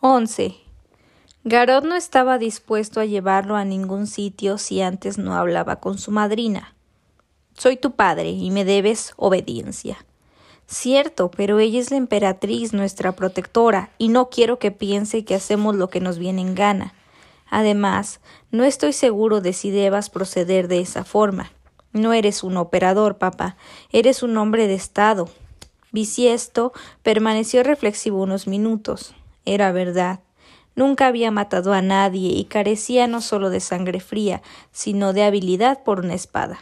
11. Garot no estaba dispuesto a llevarlo a ningún sitio si antes no hablaba con su madrina. Soy tu padre y me debes obediencia. Cierto, pero ella es la emperatriz, nuestra protectora, y no quiero que piense que hacemos lo que nos viene en gana. Además, no estoy seguro de si debas proceder de esa forma. No eres un operador, papá, eres un hombre de Estado. Bisiesto permaneció reflexivo unos minutos. Era verdad. Nunca había matado a nadie y carecía no solo de sangre fría, sino de habilidad por una espada.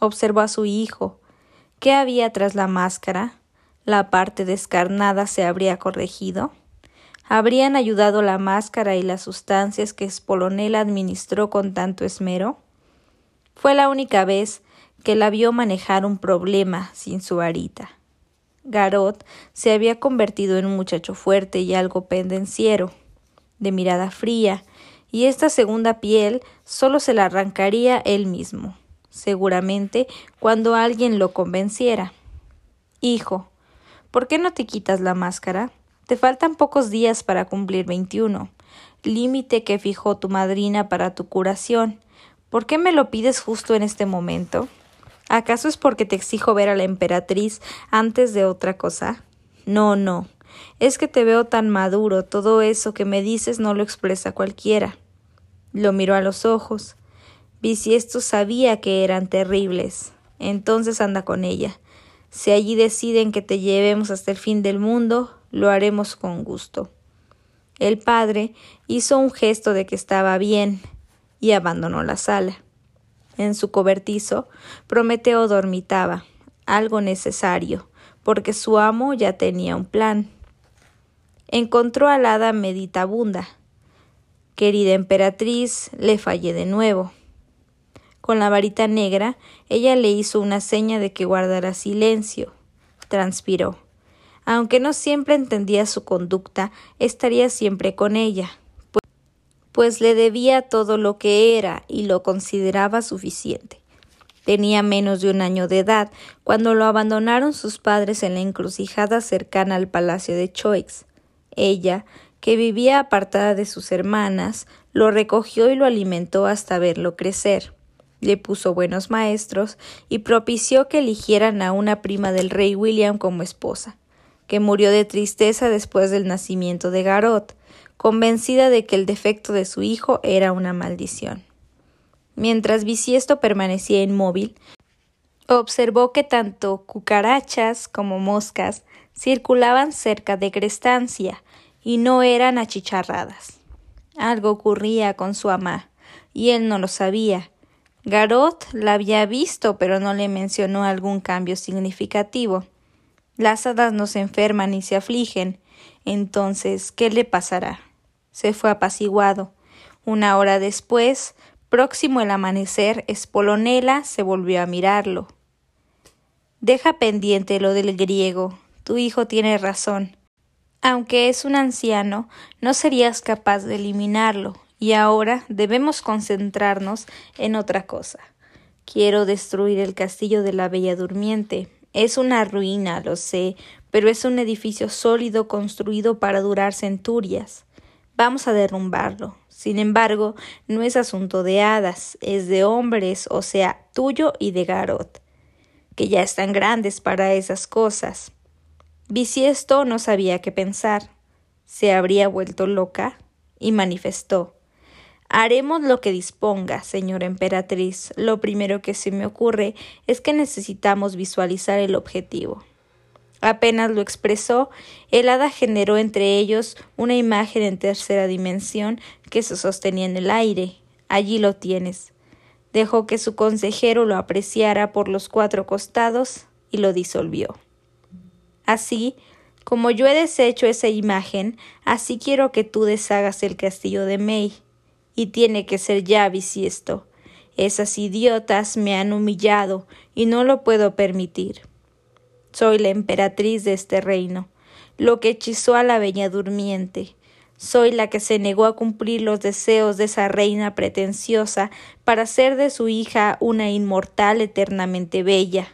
Observó a su hijo. ¿Qué había tras la máscara? ¿La parte descarnada se habría corregido? ¿Habrían ayudado la máscara y las sustancias que Spolonel administró con tanto esmero? Fue la única vez que la vio manejar un problema sin su varita. Garot se había convertido en un muchacho fuerte y algo pendenciero, de mirada fría, y esta segunda piel solo se la arrancaría él mismo, seguramente cuando alguien lo convenciera. Hijo, ¿por qué no te quitas la máscara? Te faltan pocos días para cumplir veintiuno, límite que fijó tu madrina para tu curación, ¿Por qué me lo pides justo en este momento? ¿Acaso es porque te exijo ver a la emperatriz antes de otra cosa? No, no. Es que te veo tan maduro, todo eso que me dices no lo expresa cualquiera. Lo miró a los ojos. Bisiesto sabía que eran terribles. Entonces anda con ella. Si allí deciden que te llevemos hasta el fin del mundo, lo haremos con gusto. El padre hizo un gesto de que estaba bien, y abandonó la sala. En su cobertizo, Prometeo dormitaba, algo necesario, porque su amo ya tenía un plan. Encontró al hada meditabunda. Querida emperatriz, le fallé de nuevo. Con la varita negra, ella le hizo una seña de que guardara silencio. Transpiró. Aunque no siempre entendía su conducta, estaría siempre con ella pues le debía todo lo que era y lo consideraba suficiente. Tenía menos de un año de edad cuando lo abandonaron sus padres en la encrucijada cercana al palacio de Choix. Ella, que vivía apartada de sus hermanas, lo recogió y lo alimentó hasta verlo crecer. Le puso buenos maestros y propició que eligieran a una prima del rey William como esposa, que murió de tristeza después del nacimiento de Garot, convencida de que el defecto de su hijo era una maldición. Mientras Bisiesto permanecía inmóvil, observó que tanto cucarachas como moscas circulaban cerca de Crestancia y no eran achicharradas. Algo ocurría con su ama, y él no lo sabía. Garot la había visto, pero no le mencionó algún cambio significativo. Las hadas no se enferman ni se afligen. Entonces, ¿qué le pasará? Se fue apaciguado. Una hora después, próximo el amanecer, Espolonela se volvió a mirarlo. Deja pendiente lo del griego. Tu hijo tiene razón. Aunque es un anciano, no serías capaz de eliminarlo, y ahora debemos concentrarnos en otra cosa. Quiero destruir el castillo de la Bella Durmiente. Es una ruina, lo sé, pero es un edificio sólido construido para durar centurias. Vamos a derrumbarlo. Sin embargo, no es asunto de hadas, es de hombres, o sea, tuyo y de Garot, que ya están grandes para esas cosas. Bisiesto no sabía qué pensar. ¿Se habría vuelto loca? y manifestó Haremos lo que disponga, señora emperatriz. Lo primero que se me ocurre es que necesitamos visualizar el objetivo. Apenas lo expresó, el hada generó entre ellos una imagen en tercera dimensión que se sostenía en el aire. Allí lo tienes. Dejó que su consejero lo apreciara por los cuatro costados y lo disolvió. Así, como yo he deshecho esa imagen, así quiero que tú deshagas el castillo de May. Y tiene que ser ya bisiesto. Esas idiotas me han humillado y no lo puedo permitir. Soy la emperatriz de este reino, lo que hechizó a la Bella Durmiente. Soy la que se negó a cumplir los deseos de esa reina pretenciosa para hacer de su hija una inmortal eternamente bella.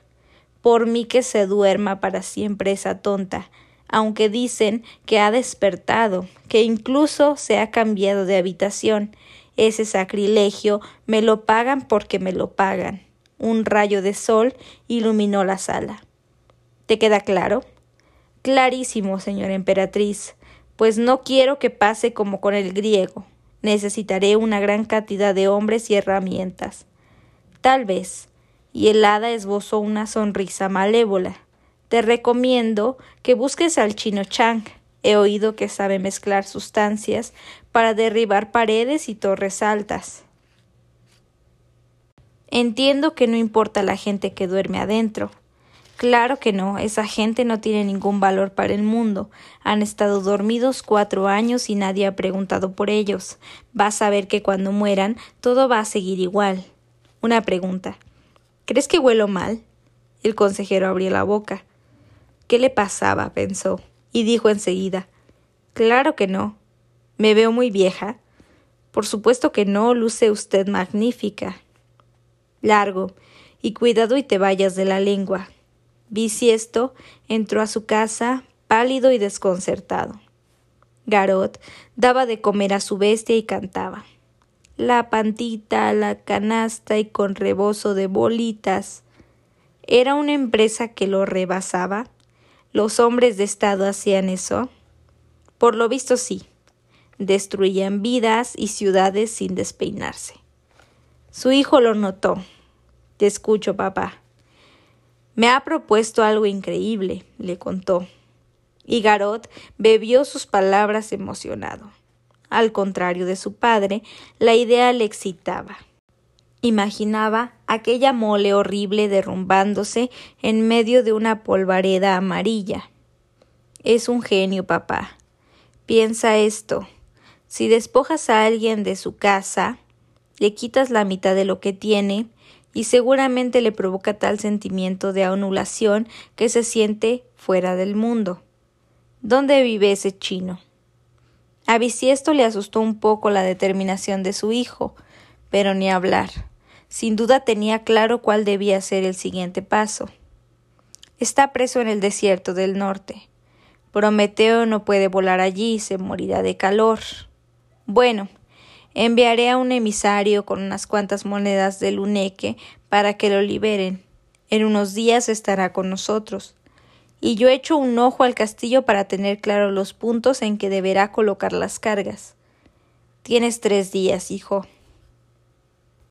Por mí que se duerma para siempre esa tonta. aunque dicen que ha despertado, que incluso se ha cambiado de habitación. Ese sacrilegio me lo pagan porque me lo pagan. Un rayo de sol iluminó la sala. ¿Te queda claro? Clarísimo, señora emperatriz, pues no quiero que pase como con el griego. Necesitaré una gran cantidad de hombres y herramientas. Tal vez. Y el hada esbozó una sonrisa malévola. Te recomiendo que busques al chino Chang. He oído que sabe mezclar sustancias para derribar paredes y torres altas. Entiendo que no importa la gente que duerme adentro. Claro que no, esa gente no tiene ningún valor para el mundo. Han estado dormidos cuatro años y nadie ha preguntado por ellos. Vas a ver que cuando mueran todo va a seguir igual. Una pregunta. ¿Crees que huelo mal? El consejero abrió la boca. ¿Qué le pasaba? pensó, y dijo enseguida Claro que no. ¿Me veo muy vieja? Por supuesto que no, luce usted magnífica. Largo, y cuidado y te vayas de la lengua. Bisiesto entró a su casa, pálido y desconcertado. Garot daba de comer a su bestia y cantaba. La pantita, la canasta y con rebozo de bolitas. ¿Era una empresa que lo rebasaba? ¿Los hombres de Estado hacían eso? Por lo visto sí. Destruían vidas y ciudades sin despeinarse. Su hijo lo notó. Te escucho, papá. Me ha propuesto algo increíble, le contó. Y Garot bebió sus palabras emocionado. Al contrario de su padre, la idea le excitaba. Imaginaba aquella mole horrible derrumbándose en medio de una polvareda amarilla. Es un genio, papá. Piensa esto. Si despojas a alguien de su casa, le quitas la mitad de lo que tiene, y seguramente le provoca tal sentimiento de anulación que se siente fuera del mundo. ¿Dónde vive ese chino? A Bisiesto le asustó un poco la determinación de su hijo, pero ni hablar. Sin duda tenía claro cuál debía ser el siguiente paso. Está preso en el desierto del norte. Prometeo no puede volar allí, se morirá de calor. Bueno, enviaré a un emisario con unas cuantas monedas del Uneque para que lo liberen. En unos días estará con nosotros. Y yo echo un ojo al castillo para tener claro los puntos en que deberá colocar las cargas. Tienes tres días, hijo.